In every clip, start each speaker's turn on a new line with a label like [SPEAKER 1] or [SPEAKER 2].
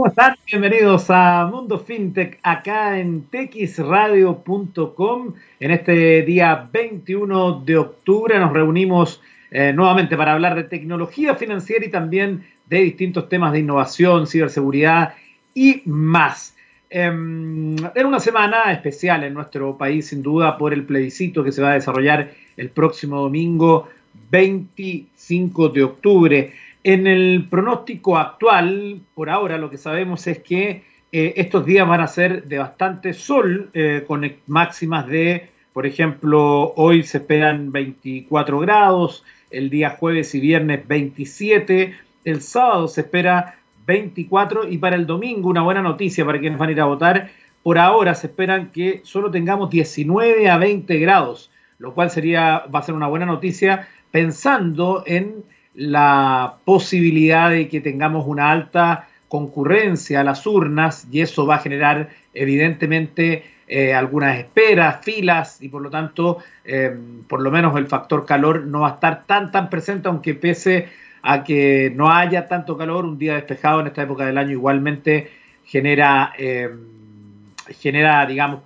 [SPEAKER 1] ¿Cómo están? Bienvenidos a Mundo FinTech acá en texradio.com. En este día 21 de octubre nos reunimos eh, nuevamente para hablar de tecnología financiera y también de distintos temas de innovación, ciberseguridad y más. Em, era una semana especial en nuestro país, sin duda, por el plebiscito que se va a desarrollar el próximo domingo 25 de octubre. En el pronóstico actual, por ahora lo que sabemos es que eh, estos días van a ser de bastante sol, eh, con máximas de, por ejemplo, hoy se esperan 24 grados, el día jueves y viernes 27, el sábado se espera 24 y para el domingo una buena noticia para quienes van a ir a votar, por ahora se esperan que solo tengamos 19 a 20 grados, lo cual sería va a ser una buena noticia pensando en la posibilidad de que tengamos una alta concurrencia a las urnas y eso va a generar evidentemente eh, algunas esperas, filas y por lo tanto eh, por lo menos el factor calor no va a estar tan tan presente aunque pese a que no haya tanto calor, un día despejado en esta época del año igualmente genera, eh, genera digamos,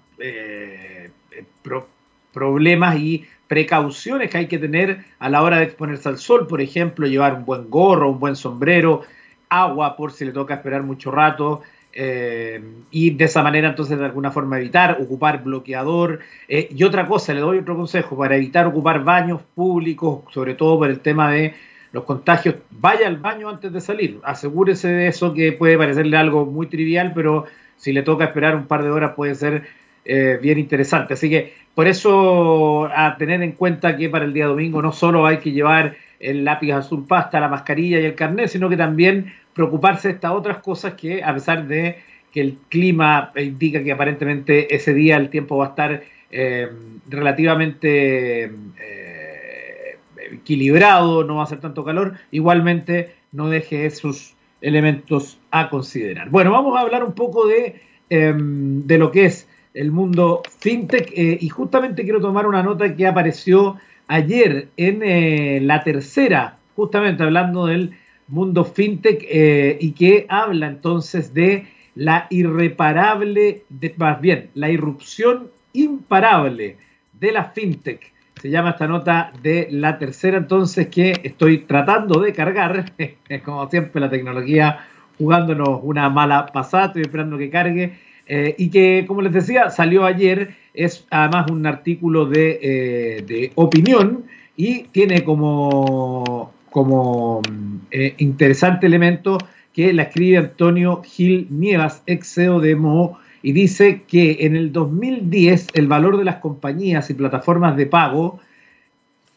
[SPEAKER 1] problemas y precauciones que hay que tener a la hora de exponerse al sol, por ejemplo, llevar un buen gorro, un buen sombrero, agua por si le toca esperar mucho rato, eh, y de esa manera entonces de alguna forma evitar ocupar bloqueador. Eh, y otra cosa, le doy otro consejo, para evitar ocupar baños públicos, sobre todo por el tema de los contagios, vaya al baño antes de salir, asegúrese de eso que puede parecerle algo muy trivial, pero si le toca esperar un par de horas puede ser eh, bien interesante. Así que por eso a tener en cuenta que para el día domingo no solo hay que llevar el lápiz azul pasta, la mascarilla y el carnet, sino que también preocuparse de estas otras cosas que a pesar de que el clima indica que aparentemente ese día el tiempo va a estar eh, relativamente eh, equilibrado, no va a ser tanto calor, igualmente no deje esos elementos a considerar. Bueno, vamos a hablar un poco de, de lo que es el mundo fintech. Eh, y justamente quiero tomar una nota que apareció ayer en eh, la tercera, justamente hablando del mundo fintech eh, y que habla entonces de la irreparable, de, más bien, la irrupción imparable de la fintech. Se llama esta nota de la tercera entonces que estoy tratando de cargar, como siempre la tecnología jugándonos una mala pasada, estoy esperando que cargue eh, y que, como les decía, salió ayer, es además un artículo de, eh, opinión y tiene como, como eh, interesante elemento que la escribe Antonio Gil Nievas, ex CEO de Mo, y dice que en el 2010 el valor de las compañías y plataformas de pago,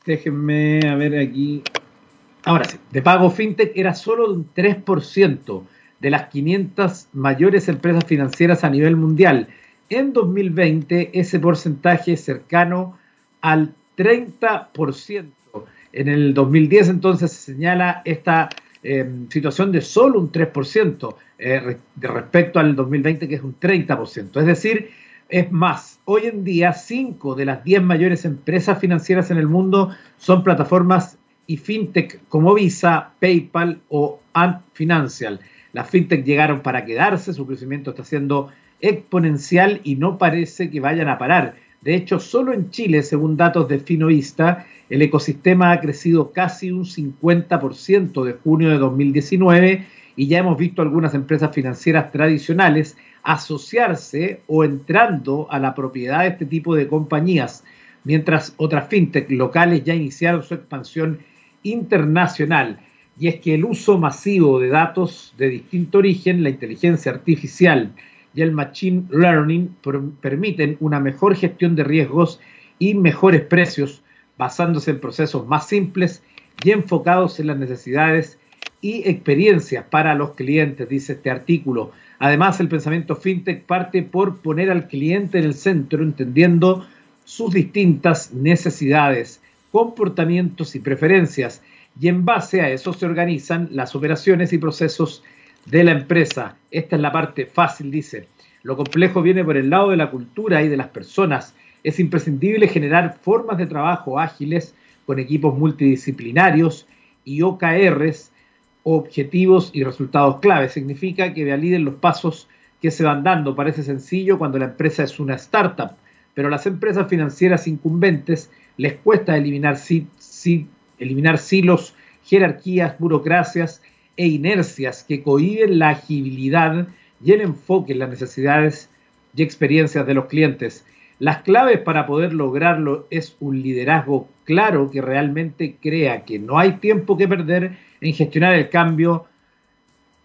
[SPEAKER 1] déjenme a ver aquí, ahora sí, de pago fintech era solo de un 3% de las 500 mayores empresas financieras a nivel mundial. En 2020 ese porcentaje es cercano al 30%. En el 2010 entonces se señala esta em, situación de solo un 3% eh, de respecto al 2020 que es un 30%. Es decir, es más, hoy en día 5 de las 10 mayores empresas financieras en el mundo son plataformas y fintech como Visa, PayPal o Ant Financial. Las fintech llegaron para quedarse, su crecimiento está siendo exponencial y no parece que vayan a parar. De hecho, solo en Chile, según datos de Finovista, el ecosistema ha crecido casi un 50% de junio de 2019 y ya hemos visto algunas empresas financieras tradicionales asociarse o entrando a la propiedad de este tipo de compañías, mientras otras fintech locales ya iniciaron su expansión internacional y es que el uso masivo de datos de distinto origen, la inteligencia artificial y el machine learning permiten una mejor gestión de riesgos y mejores precios basándose en procesos más simples y enfocados en las necesidades y experiencias para los clientes, dice este artículo. Además, el pensamiento fintech parte por poner al cliente en el centro, entendiendo sus distintas necesidades, comportamientos y preferencias y en base a eso se organizan las operaciones y procesos de la empresa. Esta es la parte fácil, dice. Lo complejo viene por el lado de la cultura y de las personas. Es imprescindible generar formas de trabajo ágiles con equipos multidisciplinarios y OKRs objetivos y resultados clave. Significa que validen los pasos que se van dando. Parece sencillo cuando la empresa es una startup, pero a las empresas financieras incumbentes les cuesta eliminar, eliminar silos, jerarquías, burocracias e inercias que cohiben la agilidad y el enfoque en las necesidades y experiencias de los clientes. Las claves para poder lograrlo es un liderazgo claro que realmente crea que no hay tiempo que perder en gestionar el cambio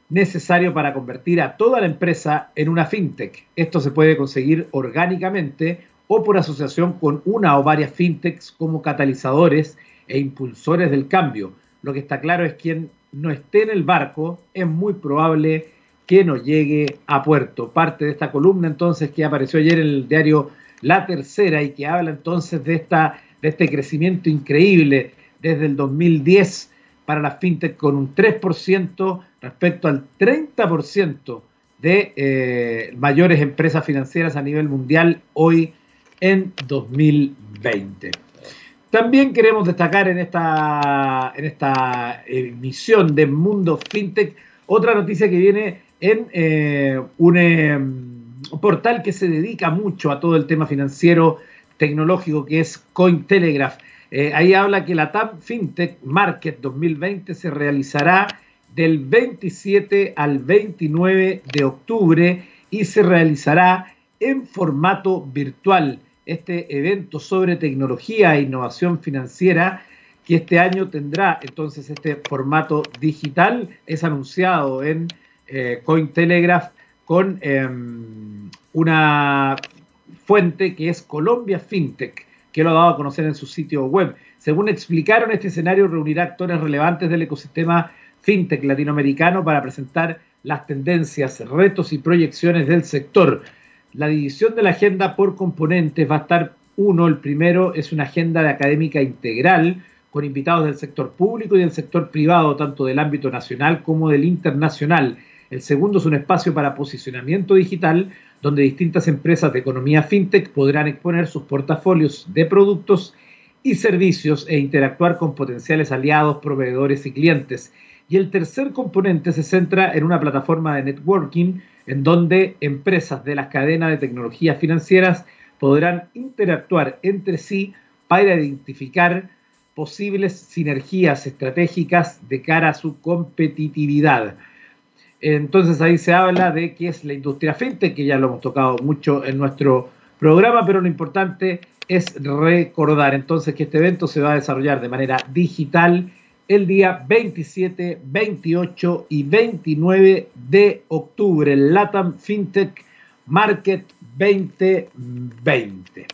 [SPEAKER 1] necesario para convertir a toda la empresa en una fintech. Esto se puede conseguir orgánicamente o por asociación con una o varias fintechs como catalizadores e impulsores del cambio. Lo que está claro es que quien no esté en el barco es muy probable que no llegue a puerto. Parte de esta columna entonces que apareció ayer en el diario La Tercera y que habla entonces de, esta, de este crecimiento increíble desde el 2010 para las fintech con un 3% respecto al 30% de eh, mayores empresas financieras a nivel mundial hoy en 2020. También queremos destacar en esta, en esta emisión de Mundo FinTech otra noticia que viene en eh, un em, portal que se dedica mucho a todo el tema financiero tecnológico que es Cointelegraph. Eh, ahí habla que la TAM FinTech Market 2020 se realizará del 27 al 29 de octubre y se realizará en formato virtual. Este evento sobre tecnología e innovación financiera que este año tendrá entonces este formato digital es anunciado en eh, Cointelegraph con em, una fuente que es Colombia FinTech, que lo ha dado a conocer en su sitio web. Según explicaron, este escenario reunirá actores relevantes del ecosistema fintech latinoamericano para presentar las tendencias, retos y proyecciones del sector. La división de la agenda por componentes va a estar uno, el primero es una agenda de académica integral con invitados del sector público y del sector privado, tanto del ámbito nacional como del internacional. El segundo es un espacio para posicionamiento digital, donde distintas empresas de economía fintech podrán exponer sus portafolios de productos y servicios e interactuar con potenciales aliados, proveedores y clientes. Y el tercer componente se centra en una plataforma de networking en donde empresas de las cadenas de tecnologías financieras podrán interactuar entre sí para identificar posibles sinergias estratégicas de cara a su competitividad. Entonces ahí se habla de qué es la industria fintech, que ya lo hemos tocado mucho en nuestro programa, pero lo importante es recordar entonces que este evento se va a desarrollar de manera digital el día 27, 28 y 29 de octubre, el LATAM FinTech Market 2020.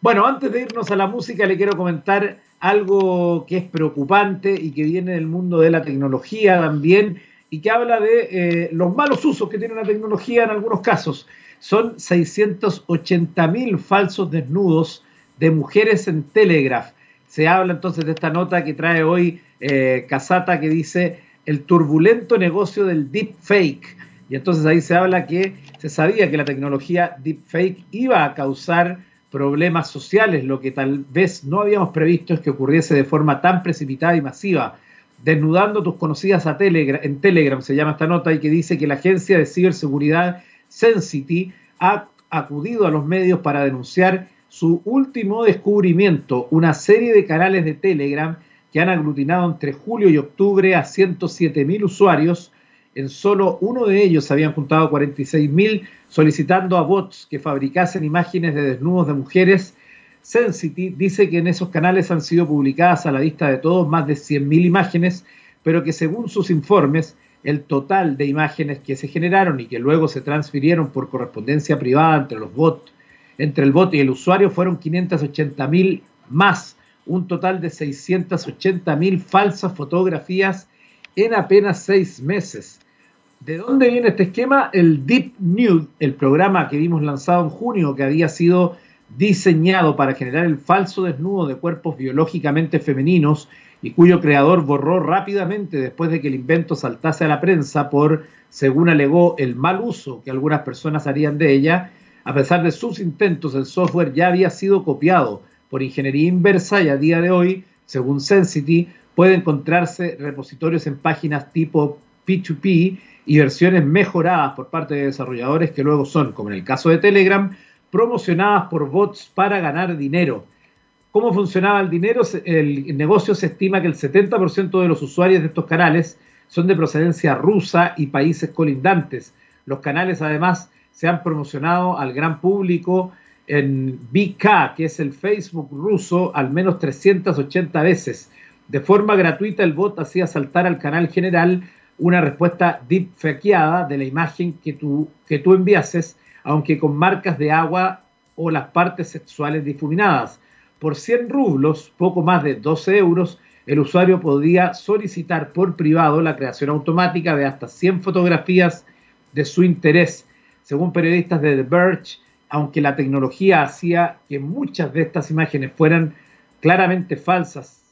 [SPEAKER 1] Bueno, antes de irnos a la música, le quiero comentar algo que es preocupante y que viene del mundo de la tecnología también y que habla de eh, los malos usos que tiene la tecnología en algunos casos. Son 680 mil falsos desnudos de mujeres en Telegraph se habla entonces de esta nota que trae hoy eh, Casata que dice el turbulento negocio del deepfake. Y entonces ahí se habla que se sabía que la tecnología deepfake iba a causar problemas sociales. Lo que tal vez no habíamos previsto es que ocurriese de forma tan precipitada y masiva. Desnudando tus conocidas a Telegram, en Telegram se llama esta nota y que dice que la agencia de ciberseguridad Sensity ha acudido a los medios para denunciar su último descubrimiento, una serie de canales de Telegram que han aglutinado entre julio y octubre a 107.000 usuarios. En solo uno de ellos se habían juntado 46.000 solicitando a bots que fabricasen imágenes de desnudos de mujeres. Sensity dice que en esos canales han sido publicadas a la vista de todos más de 100.000 imágenes, pero que según sus informes, el total de imágenes que se generaron y que luego se transfirieron por correspondencia privada entre los bots entre el bot y el usuario fueron 580 mil más, un total de 680 mil falsas fotografías en apenas seis meses. ¿De dónde viene este esquema? El Deep Nude, el programa que vimos lanzado en junio, que había sido diseñado para generar el falso desnudo de cuerpos biológicamente femeninos y cuyo creador borró rápidamente después de que el invento saltase a la prensa por, según alegó, el mal uso que algunas personas harían de ella, a pesar de sus intentos, el software ya había sido copiado por ingeniería inversa y a día de hoy, según Sensity, puede encontrarse repositorios en páginas tipo P2P y versiones mejoradas por parte de desarrolladores que luego son, como en el caso de Telegram, promocionadas por bots para ganar dinero. ¿Cómo funcionaba el dinero? El negocio se estima que el 70% de los usuarios de estos canales son de procedencia rusa y países colindantes. Los canales además se han promocionado al gran público en BK, que es el Facebook ruso, al menos 380 veces. De forma gratuita el bot hacía saltar al canal general una respuesta deepfakeada de la imagen que tú, que tú enviases, aunque con marcas de agua o las partes sexuales difuminadas. Por 100 rublos, poco más de 12 euros, el usuario podía solicitar por privado la creación automática de hasta 100 fotografías de su interés. Según periodistas de The Verge, aunque la tecnología hacía que muchas de estas imágenes fueran claramente falsas,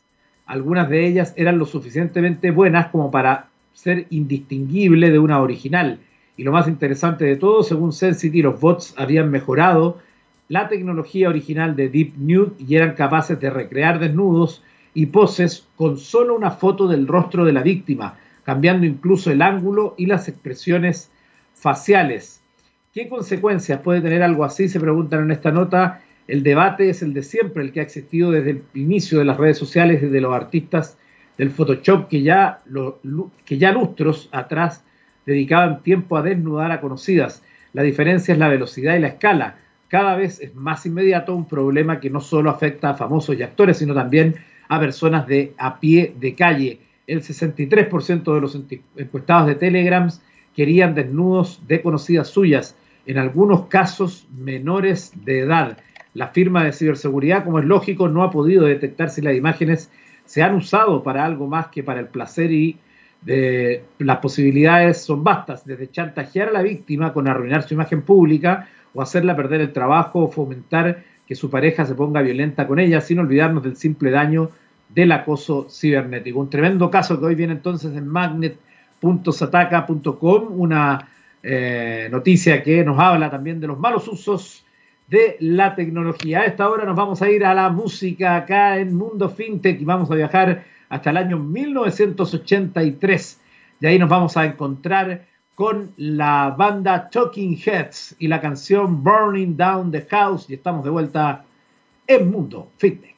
[SPEAKER 1] algunas de ellas eran lo suficientemente buenas como para ser indistinguible de una original. Y lo más interesante de todo, según Sensity, los bots habían mejorado la tecnología original de Deep Nude y eran capaces de recrear desnudos y poses con solo una foto del rostro de la víctima, cambiando incluso el ángulo y las expresiones faciales. ¿Qué consecuencias puede tener algo así? Se preguntan en esta nota. El debate es el de siempre, el que ha existido desde el inicio de las redes sociales, desde los artistas del Photoshop que ya, que ya lustros atrás dedicaban tiempo a desnudar a conocidas. La diferencia es la velocidad y la escala. Cada vez es más inmediato un problema que no solo afecta a famosos y actores, sino también a personas de a pie de calle. El 63% de los encuestados de Telegrams querían desnudos de conocidas suyas, en algunos casos menores de edad. La firma de ciberseguridad, como es lógico, no ha podido detectar si las imágenes se han usado para algo más que para el placer y de, las posibilidades son vastas, desde chantajear a la víctima con arruinar su imagen pública o hacerla perder el trabajo o fomentar que su pareja se ponga violenta con ella, sin olvidarnos del simple daño del acoso cibernético. Un tremendo caso que hoy viene entonces en magnet.sataka.com, una eh, noticia que nos habla también de los malos usos de la tecnología. A esta hora nos vamos a ir a la música acá en Mundo FinTech y vamos a viajar hasta el año 1983. Y ahí nos vamos a encontrar con la banda Talking Heads y la canción Burning Down the House. Y estamos de vuelta en Mundo FinTech.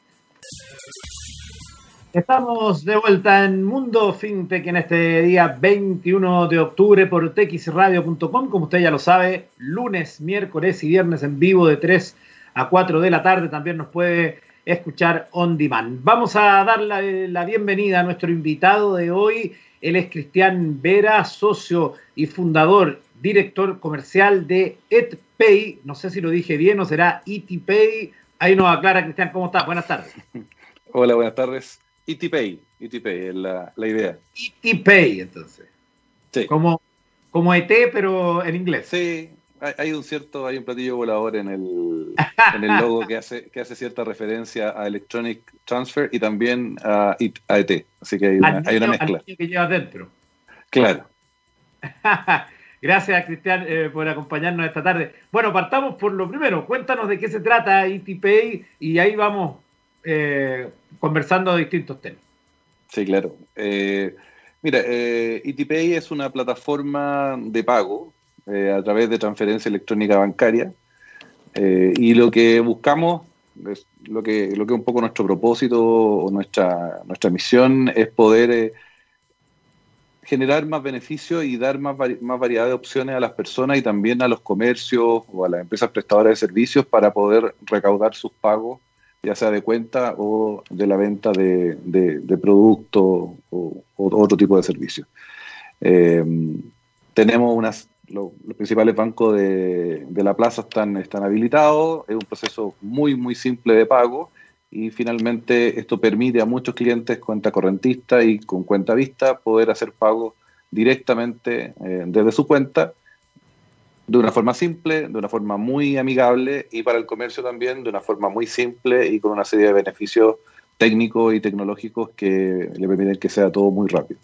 [SPEAKER 1] Estamos de vuelta en Mundo FinTech en este día 21 de octubre por texradio.com. Como usted ya lo sabe, lunes, miércoles y viernes en vivo de 3 a 4 de la tarde. También nos puede escuchar on demand. Vamos a dar la, bienvenida a nuestro invitado de hoy. Él es Cristian Vera, socio y fundador, director comercial de ETPay. No sé si lo dije bien o será ETPay. Ahí nos aclara, Cristian, ¿cómo estás? Buenas tardes.
[SPEAKER 2] Hola, buenas tardes. ETPay, ETPay es la, la idea.
[SPEAKER 1] ETPay, entonces.
[SPEAKER 2] Sí.
[SPEAKER 1] Como, como ET, pero en inglés.
[SPEAKER 2] Sí, hay, un cierto, hay un platillo volador en el, en el logo que hace, que hace cierta referencia a Electronic Transfer y también a, ET. Así que hay una, hay una mezcla.
[SPEAKER 1] que lleva dentro.
[SPEAKER 2] Claro.
[SPEAKER 1] Gracias, Cristian, eh, por acompañarnos esta tarde. Bueno, partamos por lo primero. Cuéntanos de qué se trata ETPay y ahí vamos eh, conversando de distintos temas.
[SPEAKER 2] Sí, claro. Eh, mira, eh, es una plataforma de pago eh, a través de transferencia electrónica bancaria y lo que buscamos, lo que, lo que es un poco nuestro propósito o nuestra, nuestra misión es poder generar más beneficios y dar más, más variedad de opciones a las personas y también a los comercios o a las empresas prestadoras de servicios para poder recaudar sus pagos ya sea de cuenta o de la venta de, de, productos o, otro tipo de servicios. Eh, tenemos unas, los principales bancos de, de, la plaza están, están habilitados, es un proceso muy, muy simple de pago y finalmente esto permite a muchos clientes cuenta correntista y con cuenta vista poder hacer pagos directamente eh, desde su cuenta de una forma simple, de una forma muy amigable y para el comercio también de una forma muy simple y con una serie de beneficios técnicos y tecnológicos que le permiten que sea todo muy rápido.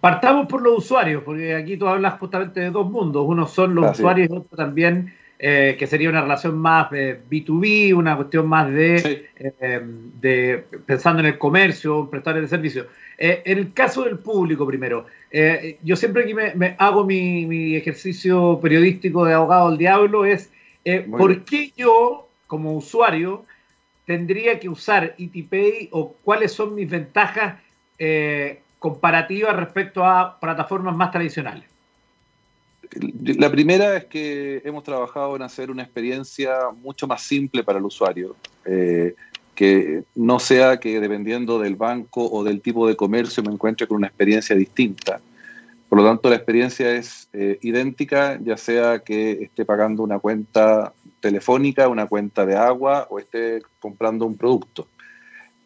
[SPEAKER 1] Partamos por los usuarios, porque aquí tú hablas justamente de dos mundos. Uno son los usuarios y otro también eh, que sería una relación más B2B, una cuestión más de, de, pensando en el comercio, prestar el servicio. en el caso del público, primero, yo siempre que me, hago mi, mi, ejercicio periodístico de abogado del diablo es, ¿por qué yo, como usuario, tendría que usar ETPay o cuáles son mis ventajas eh, comparativas respecto a plataformas más tradicionales?
[SPEAKER 2] La primera es que hemos trabajado en hacer una experiencia mucho más simple para el usuario, eh, que no sea que dependiendo del banco o del tipo de comercio me encuentre con una experiencia distinta. Por lo tanto, la experiencia es eh, idéntica, ya sea que esté pagando una cuenta telefónica, una cuenta de agua o esté comprando un producto.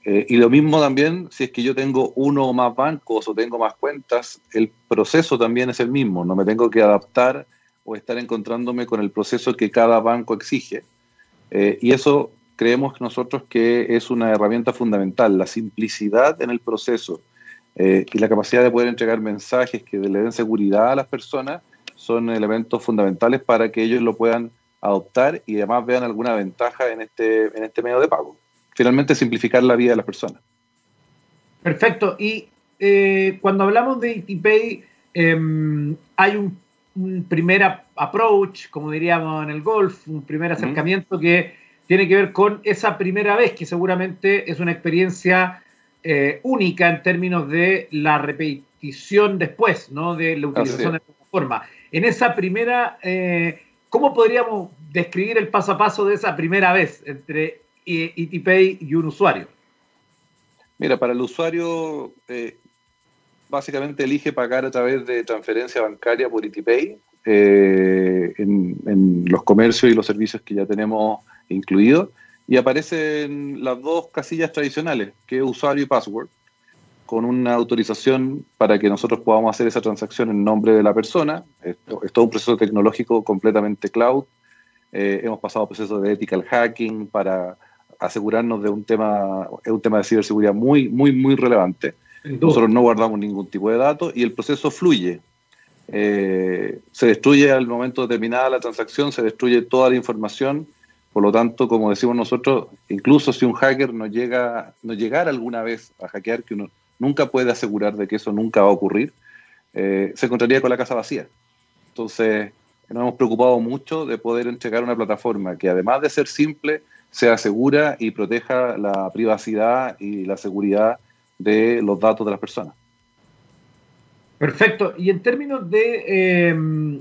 [SPEAKER 2] Eh, y lo mismo también si es que yo tengo uno o más bancos o tengo más cuentas, el proceso también es el mismo, no me tengo que adaptar o estar encontrándome con el proceso que cada banco exige. Eh, y eso creemos nosotros que es una herramienta fundamental, la simplicidad en el proceso eh, y la capacidad de poder entregar mensajes que le den seguridad a las personas son elementos fundamentales para que ellos lo puedan adoptar y además vean alguna ventaja en este, en este medio de pago. Finalmente, simplificar la vida de las personas.
[SPEAKER 1] Perfecto. Y eh, cuando hablamos de ITPay, em, hay un, primer approach, como diríamos en el golf, un primer acercamiento que tiene que ver con esa primera vez, que seguramente es una experiencia eh, única en términos de la repetición después, ¿no? De la utilización de la plataforma. En esa primera eh, ¿Cómo podríamos describir el paso a paso de esa primera vez entre ETPay y un usuario?
[SPEAKER 2] Mira, para el usuario eh, básicamente elige pagar a través de transferencia bancaria por ETPay eh, en, los comercios y los servicios que ya tenemos incluidos y aparecen las dos casillas tradicionales, que es usuario y password con una autorización para que nosotros podamos hacer esa transacción en nombre de la persona. Esto, es todo un proceso tecnológico completamente cloud. Eh, hemos pasado procesos de ethical hacking para asegurarnos de un tema, es un tema de ciberseguridad muy, muy, muy relevante. Nosotros no guardamos ningún tipo de datos y el proceso fluye. Eh, se destruye al momento de terminada la transacción, se destruye toda la información. Por lo tanto, como decimos nosotros, incluso si un hacker no llega, no llegara alguna vez a hackear, que uno nunca puede asegurar de que eso nunca va a ocurrir, eh, se encontraría con la casa vacía. Entonces, nos hemos preocupado mucho de poder entregar una plataforma que además de ser simple, sea segura y proteja la privacidad y la seguridad de los datos de las personas.
[SPEAKER 1] Perfecto. Y en términos de, eh,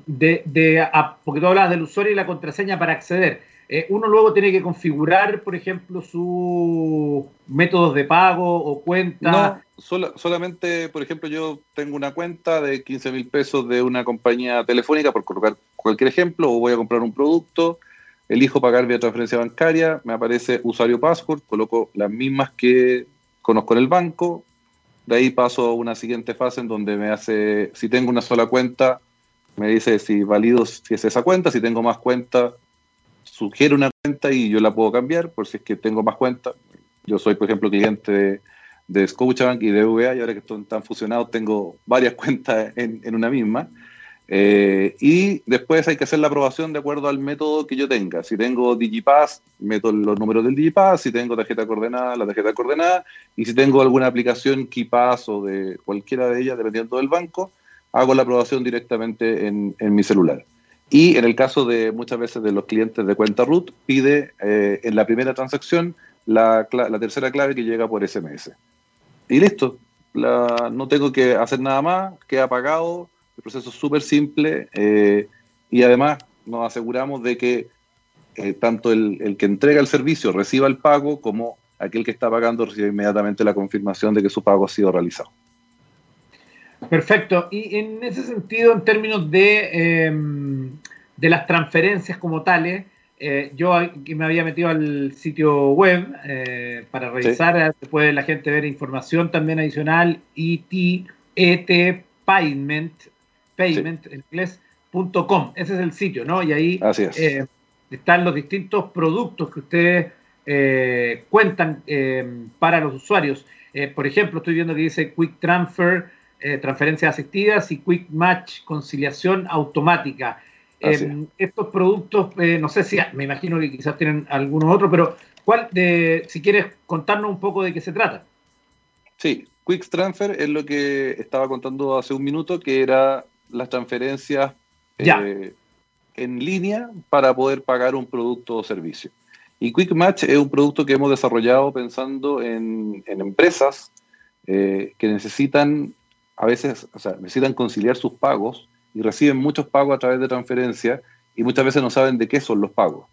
[SPEAKER 1] de, de porque tú hablas del usuario y la contraseña para acceder, eh, uno luego tiene que configurar, por ejemplo, sus métodos de pago o cuenta.
[SPEAKER 2] No, solamente, por ejemplo, yo tengo una cuenta de 15 mil pesos de una compañía telefónica, por colocar cualquier ejemplo, o voy a comprar un producto, elijo pagar vía transferencia bancaria, me aparece usuario password, coloco las mismas que conozco en el banco, de ahí paso a una siguiente fase en donde me hace, si tengo una sola cuenta, me dice si valido si es esa cuenta, si tengo más cuentas, sugiere una cuenta y yo la puedo cambiar por si es que tengo más cuentas. Yo soy, por ejemplo, cliente de, de Scotiabank y de VA y ahora que están fusionados tengo varias cuentas en, en una misma. Eh, y después hay que hacer la aprobación de acuerdo al método que yo tenga. Si tengo Digipass, meto los números del Digipass. Si tengo tarjeta coordenada, la tarjeta coordenada. Y si tengo alguna aplicación KeyPass o de cualquiera de ellas, dependiendo del banco, hago la aprobación directamente en, en mi celular. Y en el caso de muchas veces de los clientes de cuenta root, pide eh, en la primera transacción la, tercera clave que llega por SMS. Y listo, no tengo que hacer nada más, queda pagado, el proceso es súper simple eh, y además nos aseguramos de que eh, tanto el, el, que entrega el servicio reciba el pago como aquel que está pagando recibe inmediatamente la confirmación de que su pago ha sido realizado.
[SPEAKER 1] Perfecto. Y en ese sentido, en términos de, em, de las transferencias como tales, eh, yo me había metido al sitio web eh, para revisar, puede la gente ver información también adicional, IT, ET Payment, payment en inglés.com. Ese es el sitio, ¿no? Y ahí eh, están los distintos productos que ustedes cuentan em, para los usuarios. por ejemplo, estoy viendo que dice Quick Transfer, eh, transferencias asistidas y Quick Match, conciliación automática. Em, estos productos, eh, no sé si, me imagino que quizás tienen algunos otros, pero ¿cuál de, si quieres contarnos un poco de qué se trata?
[SPEAKER 2] Sí, Quick Transfer es lo que estaba contando hace un minuto, que era las transferencias eh, en línea para poder pagar un producto o servicio. Y Quick Match es un producto que hemos desarrollado pensando en, empresas eh, que necesitan, a veces, o sea, necesitan conciliar sus pagos y reciben muchos pagos a través de transferencia y muchas veces no saben de qué son los pagos.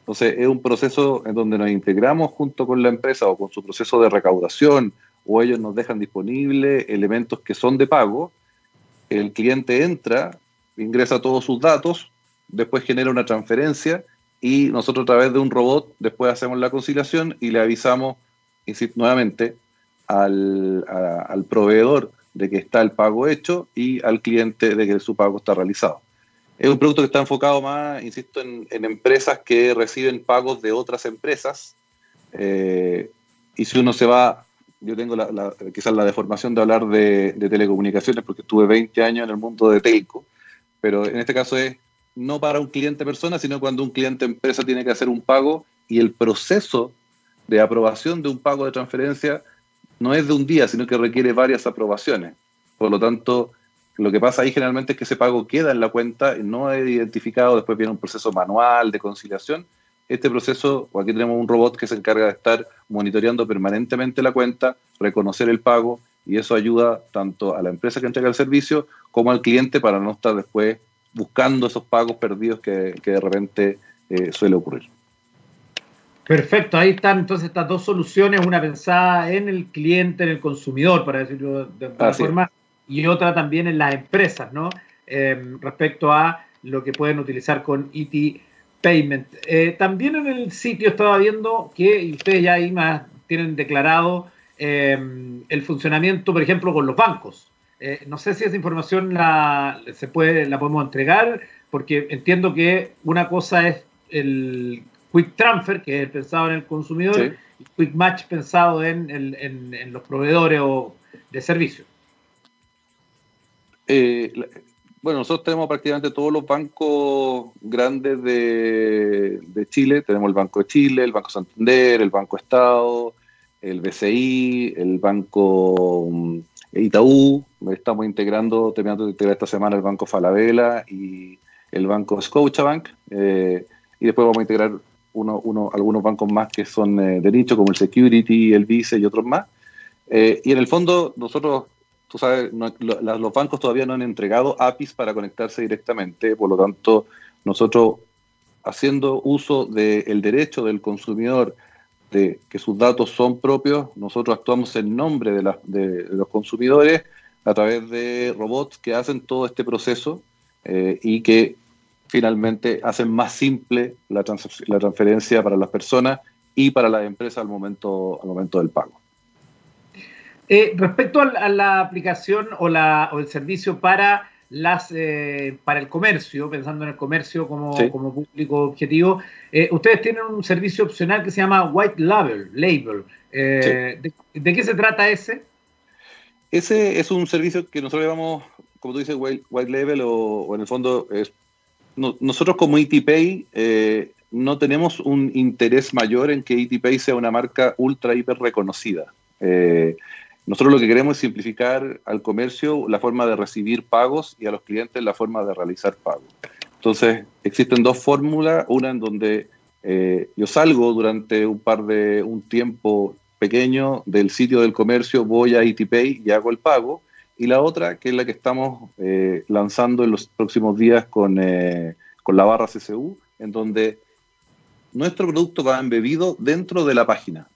[SPEAKER 2] Entonces es un proceso en donde nos integramos junto con la empresa o con su proceso de recaudación o ellos nos dejan disponibles elementos que son de pago. El cliente entra, ingresa todos sus datos, después genera una transferencia y nosotros a través de un robot después hacemos la conciliación y le avisamos nuevamente al, al proveedor de que está el pago hecho y al cliente de que su pago está realizado. Es un producto que está enfocado más, insisto, en, empresas que reciben pagos de otras empresas. Eh, y si uno se va, yo tengo la, quizás la deformación de hablar de, telecomunicaciones porque estuve 20 años en el mundo de telco, pero en este caso es no para un cliente persona, sino cuando un cliente empresa tiene que hacer un pago y el proceso de aprobación de un pago de transferencia no es de un día, sino que requiere varias aprobaciones. Por lo tanto, lo que pasa ahí generalmente es que ese pago queda en la cuenta, no es identificado, después viene un proceso manual de conciliación. Este proceso, o aquí tenemos un robot que se encarga de estar monitoreando permanentemente la cuenta, reconocer el pago, y eso ayuda tanto a la empresa que entrega el servicio como al cliente para no estar después buscando esos pagos perdidos que, de repente eh, suele ocurrir.
[SPEAKER 1] Perfecto, ahí están entonces estas dos soluciones, una pensada en el cliente, en el consumidor, para decirlo de alguna forma, y otra también en las empresas, ¿no? Em, respecto a lo que pueden utilizar con ET Payment. Eh, también en el sitio estaba viendo que, y ustedes ya ahí más tienen declarado em, el funcionamiento, por ejemplo, con los bancos. Eh, no sé si esa información la, se puede, la podemos entregar, porque entiendo que una cosa es el Quick Transfer, que es pensado en el consumidor, y Quick Match pensado en, los proveedores o de servicios.
[SPEAKER 2] Eh, bueno, nosotros tenemos prácticamente todos los bancos grandes de, Chile. Tenemos el Banco de Chile, el Banco Santander, el Banco Estado, el BCI, el Banco mm, Itaú. Estamos integrando, terminando de integrar esta semana el Banco Falabella y el Banco Scotiabank. Eh, y después vamos a integrar uno, algunos bancos más que son eh, de nicho, como el Security, el Vice y otros más. Eh, y en el fondo, nosotros, tú sabes, los bancos todavía no han entregado APIs para conectarse directamente, por lo tanto, nosotros, haciendo uso del derecho del consumidor de que sus datos son propios, nosotros actuamos en nombre de, de, los consumidores a través de robots que hacen todo este proceso eh, y que finalmente hacen más simple la, transferencia para las personas y para las empresas al momento, al momento del pago.
[SPEAKER 1] Eh, respecto a, la aplicación o, la, o el servicio para las eh, para el comercio, pensando en el comercio como, como público objetivo, eh, ustedes tienen un servicio opcional que se llama White Label. label. De, qué se trata ese?
[SPEAKER 2] Ese es un servicio que nosotros llamamos, como tú dices, White, white Label o, o, en el fondo es nosotros como ETPay eh, no tenemos un interés mayor en que ETPay sea una marca ultra hiper reconocida. Eh, nosotros lo que queremos es simplificar al comercio la forma de recibir pagos y a los clientes la forma de realizar pagos. Entonces, existen dos fórmulas, una en donde eh, yo salgo durante un par de un tiempo pequeño del sitio del comercio, voy a ETPay y hago el pago, y la otra, que es la que estamos eh, lanzando en los próximos días con, eh, con la barra CCU, en donde nuestro producto va embebido dentro de la página.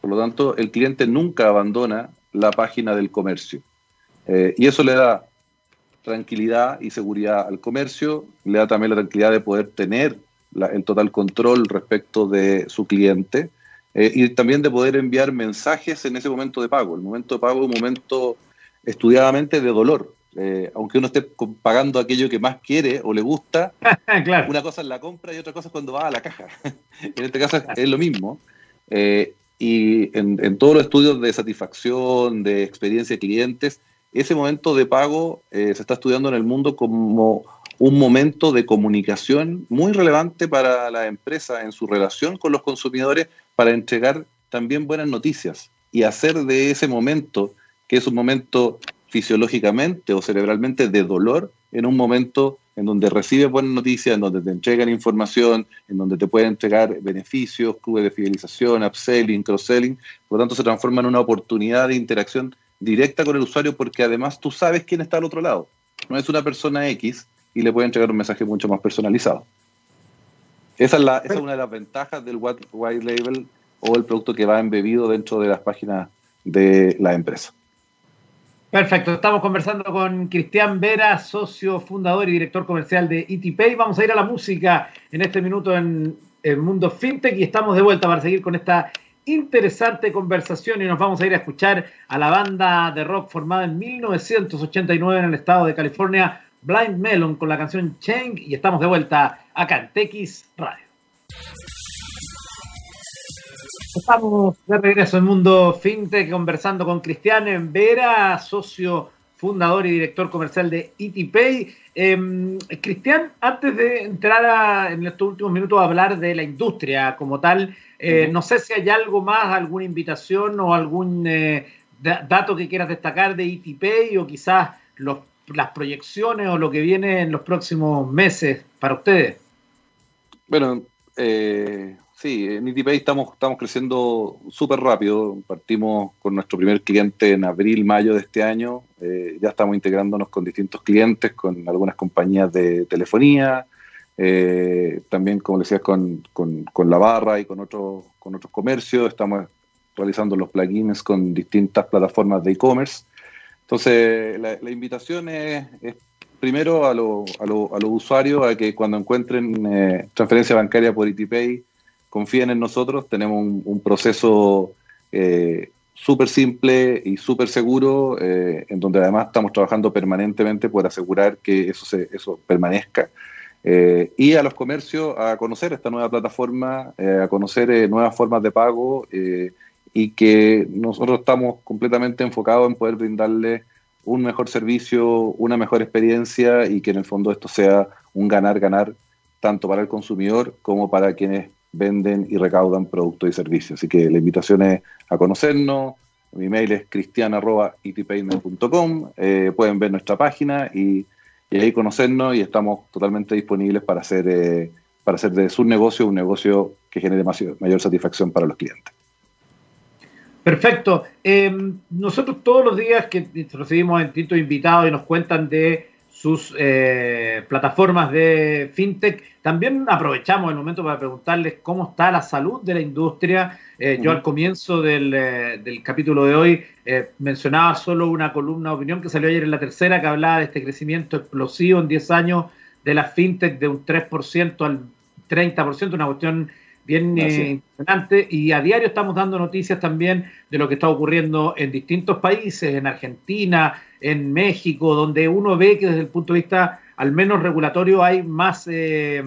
[SPEAKER 2] Por lo tanto, el cliente nunca abandona la página del comercio. Eh, y eso le da tranquilidad y seguridad al comercio, le da también la tranquilidad de poder tener el total control respecto de su cliente y también de poder enviar mensajes en ese momento de pago. El momento de pago es un momento estudiadamente de dolor. Eh, aunque uno esté pagando aquello que más quiere o le gusta, una cosa es la compra y otra cosa es cuando va a la caja. en este caso es, lo mismo. Eh, y en, todos los estudios de satisfacción, de experiencia de clientes, ese momento de pago eh, se está estudiando en el mundo como un momento de comunicación muy relevante para la empresa en su relación con los consumidores para entregar también buenas noticias y hacer de ese momento, que es un momento fisiológicamente o cerebralmente de dolor, en un momento en donde recibes buenas noticias, en donde te entregan información, en donde te pueden entregar beneficios, clubes de fidelización, upselling, cross-selling, por lo tanto se transforma en una oportunidad de interacción directa con el usuario porque además tú sabes quién está al otro lado. No es una persona X y le puede entregar un mensaje mucho más personalizado. Esa es, la, esa es una de las ventajas del white label o el producto que va embebido dentro de las páginas de la empresa.
[SPEAKER 1] Perfecto, estamos conversando con Cristian Vera, socio fundador y director comercial de ETPay. Vamos a ir a la música en este minuto en el mundo fintech y estamos de vuelta para seguir con esta interesante conversación y nos vamos a ir a escuchar a la banda de rock formada en 1989 en el estado de California, Blind Melon, con la canción Cheng y estamos de vuelta acá en Radio. Estamos de regreso en Mundo FinTech conversando con Cristian Vera, socio fundador y director comercial de ETPay. Em, Cristian, antes de entrar en estos últimos minutos a hablar de la industria como tal, eh, no sé si hay algo más, alguna invitación o algún eh, dato que quieras destacar de ETPay o quizás las proyecciones o lo que viene en los próximos meses para ustedes.
[SPEAKER 2] Bueno, eh, Sí, en ETPay estamos, estamos creciendo súper rápido. Partimos con nuestro primer cliente en abril, mayo de este año. Eh, ya estamos integrándonos con distintos clientes, con algunas compañías de telefonía, eh, también, como decías, con, con, la barra y con, otros con otros comercios. Estamos realizando los plugins con distintas plataformas de e-commerce. Entonces, la, invitación es, primero a, los usuarios a que cuando encuentren eh, transferencia bancaria por ETPay, confíen en nosotros, tenemos un, proceso eh, súper simple y súper seguro, eh, en donde además estamos trabajando permanentemente por asegurar que eso, se, eso permanezca. Eh, y a los comercios a conocer esta nueva plataforma, a conocer nuevas formas de pago y que nosotros estamos completamente enfocados en poder brindarle un mejor servicio, una mejor experiencia y que en el fondo esto sea un ganar-ganar tanto para el consumidor como para quienes venden y recaudan productos y servicios. Así que la invitación es a conocernos. Mi mail es cristian.itpayment.com. Eh, pueden ver nuestra página y, ahí conocernos y estamos totalmente disponibles para hacer, eh, para hacer de su negocio un negocio que genere mayor satisfacción para los clientes.
[SPEAKER 1] Perfecto. Em, nosotros todos los días que recibimos distintos invitados y nos cuentan de sus eh, plataformas de fintech. También aprovechamos el momento para preguntarles cómo está la salud de la industria. Eh, yo al comienzo del, eh, del, capítulo de hoy mencionaba solo una columna de opinión que salió ayer en la tercera que hablaba de este crecimiento explosivo en 10 años de la fintech de un 3% al 30%, una cuestión bien impresionante. Y a diario estamos dando noticias también de lo que está ocurriendo en distintos países, en Argentina, en México, donde uno ve que desde el punto de vista al menos regulatorio hay más, eh,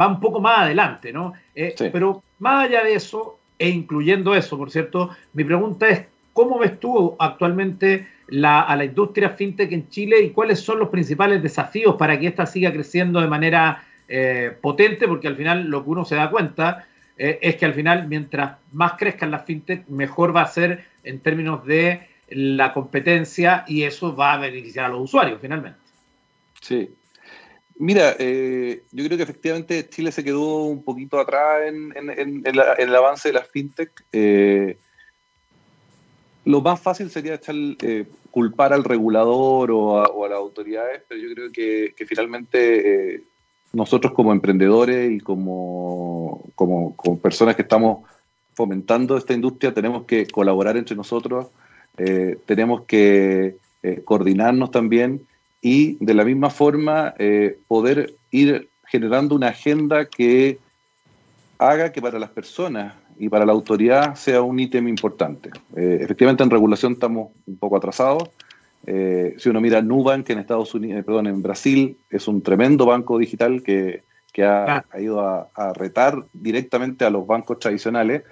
[SPEAKER 1] va un poco más adelante, ¿no? Eh, pero más allá de eso, e incluyendo eso, por cierto, mi pregunta es, ¿cómo ves tú actualmente la, a la industria fintech en Chile y cuáles son los principales desafíos para que ésta siga creciendo de manera eh, potente? Porque al final lo que uno se da cuenta es que al final, mientras más crezcan las fintech, mejor va a ser en términos de la competencia y eso va a beneficiar a los usuarios finalmente.
[SPEAKER 2] Sí. Mira, eh, yo creo que efectivamente Chile se quedó un poquito atrás en, el avance de las fintech. Eh, lo más fácil sería echar, eh, culpar al regulador o a, las autoridades, pero yo creo que, finalmente nosotros como emprendedores y como, como, personas que estamos fomentando esta industria tenemos que colaborar entre nosotros eh, tenemos que eh, coordinarnos también y de la misma forma eh, poder ir generando una agenda que haga que para las personas y para la autoridad sea un ítem importante. efectivamente en regulación estamos un poco atrasados. Si uno mira Nubank en Estados Unidos, perdón, en Brasil, es un tremendo banco digital que, que ha, ido a, a, retar directamente a los bancos tradicionales.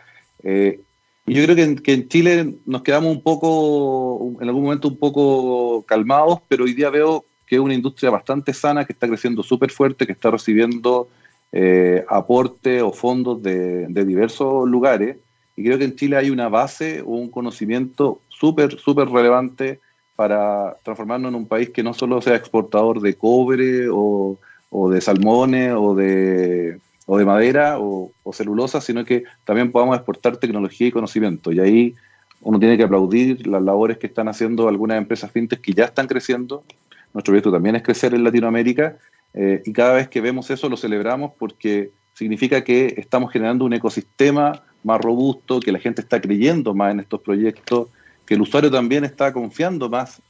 [SPEAKER 2] Y yo creo que en, Chile nos quedamos un poco, en algún momento un poco calmados, pero hoy día veo que es una industria bastante sana, que está creciendo súper fuerte, que está recibiendo eh, aporte o fondos de, diversos lugares. Y creo que en Chile hay una base o un conocimiento súper, súper relevante para transformarnos en un país que no solo sea exportador de cobre o, de salmones o de, madera o, celulosa, sino que también podamos exportar tecnología y conocimiento. Y ahí uno tiene que aplaudir las labores que están haciendo algunas empresas fintech que ya están creciendo. Nuestro proyecto también es crecer en Latinoamérica eh, y cada vez que vemos eso lo celebramos porque significa que estamos generando un ecosistema más robusto, que la gente está creyendo más en estos proyectos, que el usuario también está confiando más.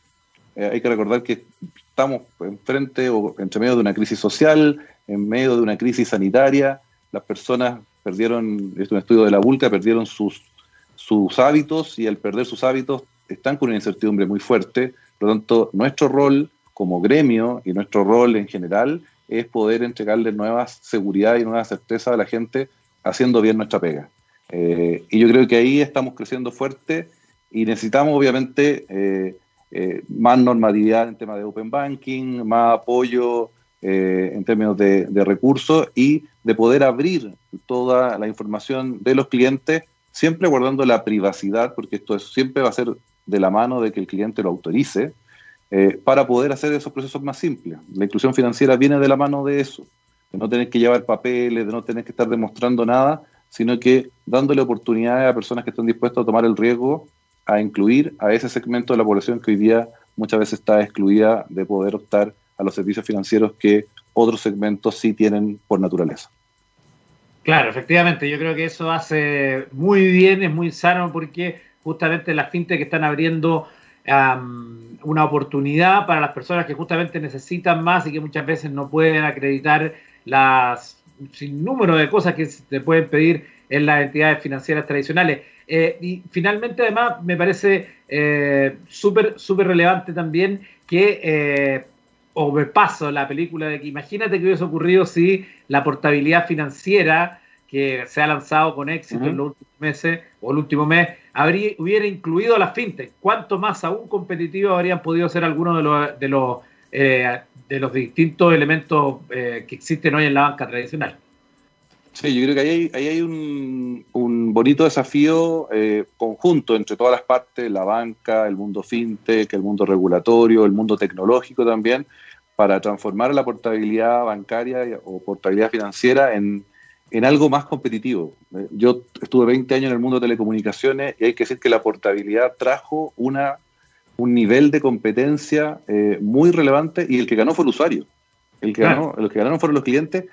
[SPEAKER 2] Eh, hay que recordar que estamos enfrente o entre medio de una crisis social, en medio de una crisis sanitaria. Las personas perdieron, es un estudio de la Vulca, perdieron sus, sus hábitos y al perder sus hábitos están con una incertidumbre muy fuerte. Por lo tanto, nuestro rol como gremio y nuestro rol en general es poder entregarle nuevas seguridad y nuevas certeza a la gente haciendo bien nuestra pega. Eh, y yo creo que ahí estamos creciendo fuerte y necesitamos obviamente eh, eh, más normatividad en temas de open banking, más apoyo en términos de, recursos y de poder abrir toda la información de los clientes, siempre guardando la privacidad, porque esto siempre va a ser de la mano de que el cliente lo autorice, eh, para poder hacer esos procesos más simples. La inclusión financiera viene de la mano de eso, de no tener que llevar papeles, de no tener que estar demostrando nada, sino que dándole oportunidades a personas que están dispuestas a tomar el riesgo a incluir a ese segmento de la población que hoy día muchas veces está excluida de poder optar a los servicios financieros que otros segmentos sí tienen por naturaleza.
[SPEAKER 1] Claro, efectivamente, yo creo que eso hace muy bien, es muy sano porque justamente las fintech están abriendo una oportunidad para las personas que justamente necesitan más y que muchas veces no pueden acreditar las sin número de cosas que se pueden pedir en las entidades financieras tradicionales. Eh, y finalmente, además, me parece eh, súper súper relevante también que, eh, o me paso la película de que imagínate que hubiese ocurrido si la portabilidad financiera que se ha lanzado con éxito en los últimos meses o el último mes habría, hubiera incluido a las fintech. ¿Cuánto más aún competitivos habrían podido ser algunos de los, de los, eh, de los distintos elementos eh, que existen hoy en la banca tradicional?
[SPEAKER 2] Sí, yo creo que ahí hay, hay un, un, bonito desafío eh, conjunto entre todas las partes, la banca, el mundo fintech, el mundo regulatorio, el mundo tecnológico también, para transformar la portabilidad bancaria o portabilidad financiera en, en algo más competitivo. Eh, yo estuve 20 años en el mundo de telecomunicaciones y hay que decir que la portabilidad trajo una, un nivel de competencia eh, muy relevante y el que ganó fue el usuario. El que ganó, los que ganaron fueron los clientes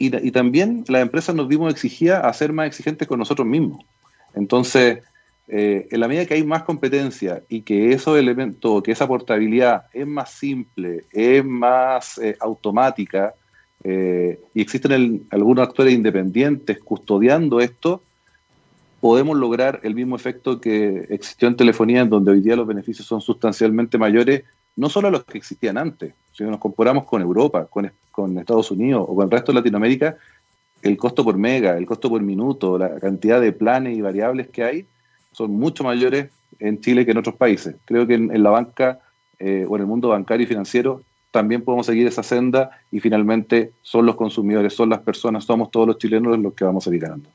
[SPEAKER 2] y, también las empresas nos vimos exigidas a ser más exigentes con nosotros mismos. Entonces, eh, en la medida que hay más competencia y que esos elementos, que esa portabilidad es más simple, es más automática, eh, y existen algunos actores independientes custodiando esto, podemos lograr el mismo efecto que existió en telefonía, en donde hoy día los beneficios son sustancialmente mayores, no solo a los que existían antes, si nos comparamos con Europa, con, con Estados Unidos o con el resto de Latinoamérica, el costo por mega, el costo por minuto, la cantidad de planes y variables que hay son mucho mayores en Chile que en otros países. Creo que en, la banca eh, o en el mundo bancario y financiero también podemos seguir esa senda y finalmente son los consumidores, son las personas, somos todos los chilenos los que vamos a ir ganando.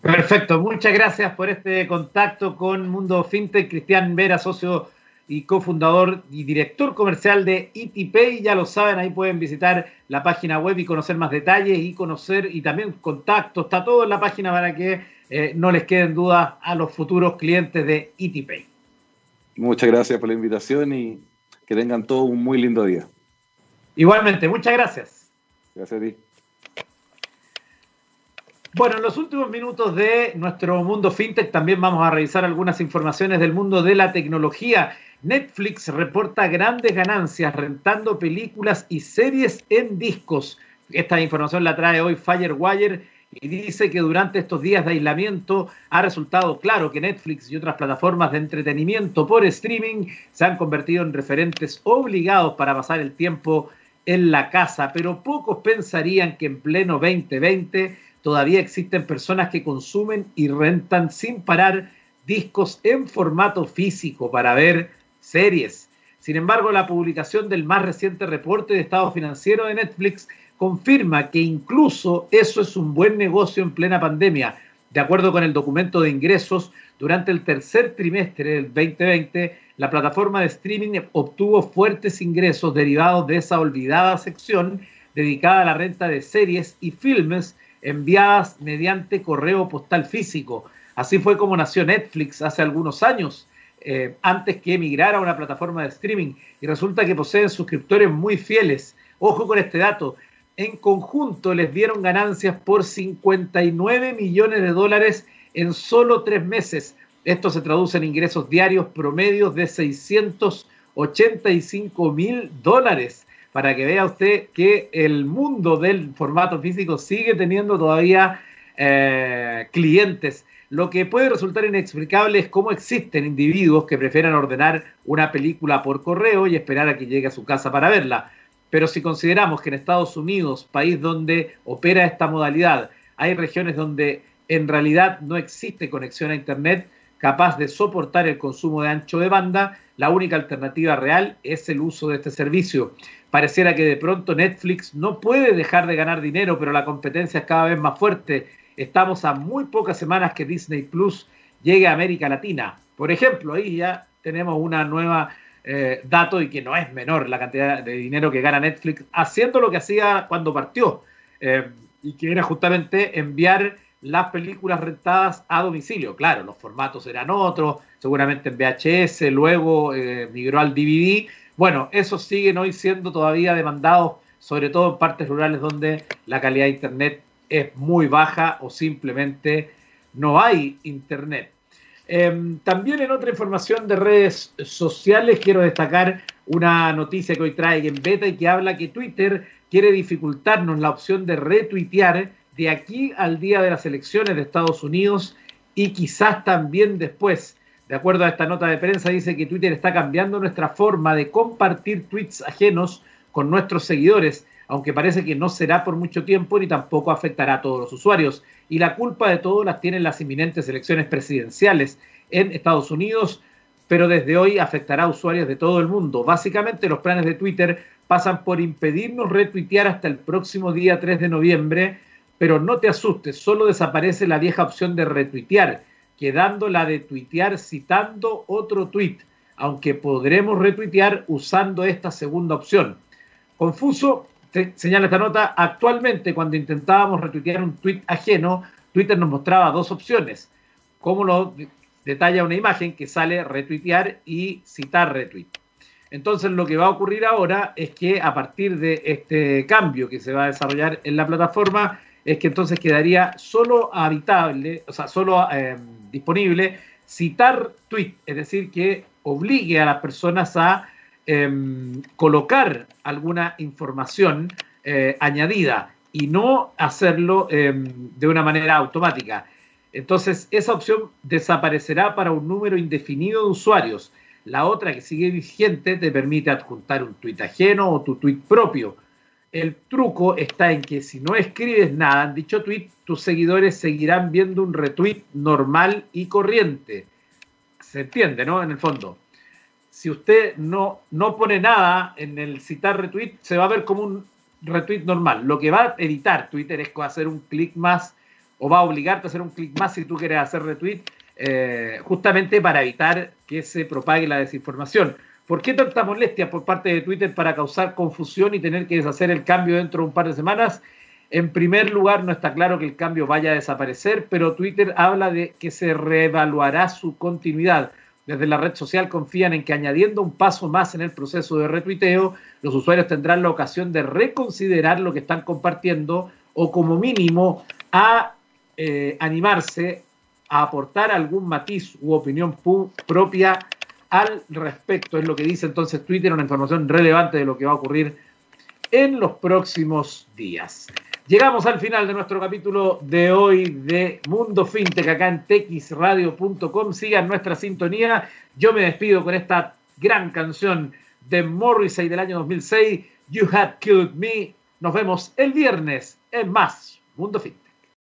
[SPEAKER 1] Perfecto, muchas gracias por este contacto con Mundo FinTech. Cristian Vera, socio y cofundador y director comercial de ITP. Ya lo saben, ahí pueden visitar la página web y conocer más detalles y conocer y también contactos. Está todo en la página para que eh, no les queden dudas a los futuros clientes de ITP.
[SPEAKER 2] Muchas gracias por la invitación y que tengan todos un muy lindo día.
[SPEAKER 1] Igualmente, muchas gracias.
[SPEAKER 2] Gracias a ti.
[SPEAKER 1] Bueno, en los últimos minutos de nuestro mundo fintech también vamos a revisar algunas informaciones del mundo de la tecnología. Netflix reporta grandes ganancias rentando películas y series en discos. Esta información la trae hoy Firewire y dice que durante estos días de aislamiento ha resultado claro que Netflix y otras plataformas de entretenimiento por streaming se han convertido en referentes obligados para pasar el tiempo en la casa, pero pocos pensarían que en pleno 2020 todavía existen personas que consumen y rentan sin parar discos en formato físico para ver series. Sin embargo, la publicación del más reciente reporte de estado financiero de Netflix confirma que incluso eso es un buen negocio en plena pandemia. De acuerdo con el documento de ingresos, durante el tercer trimestre del 2020, la plataforma de streaming obtuvo fuertes ingresos derivados de esa olvidada sección dedicada a la renta de series y filmes enviadas mediante correo postal físico. Así fue como nació Netflix hace algunos años, eh, antes que emigrara a una plataforma de streaming. Y resulta que poseen suscriptores muy fieles. Ojo con este dato. En conjunto les dieron ganancias por 59 millones de dólares en solo tres meses. Esto se traduce en ingresos diarios promedios de 685 mil dólares. Para que vea usted que el mundo del formato físico sigue teniendo todavía eh, clientes. Lo que puede resultar inexplicable es cómo existen individuos que prefieran ordenar una película por correo y esperar a que llegue a su casa para verla. Pero si consideramos que en Estados Unidos, país donde opera esta modalidad, hay regiones donde en realidad no existe conexión a Internet capaz de soportar el consumo de ancho de banda, la única alternativa real es el uso de este servicio. Pareciera que de pronto Netflix no puede dejar de ganar dinero, pero la competencia es cada vez más fuerte. Estamos a muy pocas semanas que Disney Plus llegue a América Latina. Por ejemplo, ahí ya tenemos una nueva eh, dato y que no es menor la cantidad de dinero que gana Netflix haciendo lo que hacía cuando partió eh, y que era justamente enviar las películas rentadas a domicilio. Claro, los formatos eran otros, seguramente en VHS, luego eh, migró al DVD. Bueno, esos siguen hoy siendo todavía demandados, sobre todo en partes rurales donde la calidad de Internet es muy baja o simplemente no hay Internet. Em, también en otra información de redes sociales quiero destacar una noticia que hoy trae en beta y que habla que Twitter quiere dificultarnos la opción de retuitear de aquí al día de las elecciones de Estados Unidos y quizás también después. De acuerdo a esta nota de prensa, dice que Twitter está cambiando nuestra forma de compartir tweets ajenos con nuestros seguidores, aunque parece que no será por mucho tiempo ni tampoco afectará a todos los usuarios. Y la culpa de todo las tienen las inminentes elecciones presidenciales en Estados Unidos, pero desde hoy afectará a usuarios de todo el mundo. Básicamente los planes de Twitter pasan por impedirnos retuitear hasta el próximo día 3 de noviembre pero no te asustes, solo desaparece la vieja opción de retuitear, quedando la de tuitear citando otro tweet, aunque podremos retuitear usando esta segunda opción. Confuso, señala esta nota, actualmente cuando intentábamos retuitear un tweet ajeno, Twitter nos mostraba dos opciones, como lo detalla una imagen que sale retuitear y citar retweet. Entonces lo que va a ocurrir ahora es que a partir de este cambio que se va a desarrollar en la plataforma, es que entonces quedaría solo habitable, o sea, solo eh, disponible citar tweet, es decir, que obligue a las personas a em, colocar alguna información eh, añadida y no hacerlo em, de una manera automática. Entonces, esa opción desaparecerá para un número indefinido de usuarios. La otra que sigue vigente te permite adjuntar un tweet ajeno o tu tweet propio el truco está en que si no escribes nada en dicho tweet, tus seguidores seguirán viendo un retweet normal y corriente. Se entiende, ¿no? En el fondo. Si usted no, no pone nada en el citar retweet, se va a ver como un retweet normal. Lo que va a evitar Twitter es hacer un clic más o va a obligarte a hacer un clic más si tú quieres hacer retweet, eh, justamente para evitar que se propague la desinformación. ¿Por qué tanta molestia por parte de Twitter para causar confusión y tener que deshacer el cambio dentro de un par de semanas? En primer lugar, no está claro que el cambio vaya a desaparecer, pero Twitter habla de que se reevaluará su continuidad. Desde la red social confían en que añadiendo un paso más en el proceso de retuiteo, los usuarios tendrán la ocasión de reconsiderar lo que están compartiendo o como mínimo a eh, animarse a aportar algún matiz u opinión propia al respecto. Es lo que dice entonces Twitter, una información relevante de lo que va a ocurrir en los próximos días. Llegamos al final de nuestro capítulo de hoy de Mundo FinTech acá en texradio.com. Sigan nuestra sintonía. Yo me despido con esta gran canción de Morrissey del año 2006, You Had Killed Me. Nos vemos el viernes en más Mundo FinTech.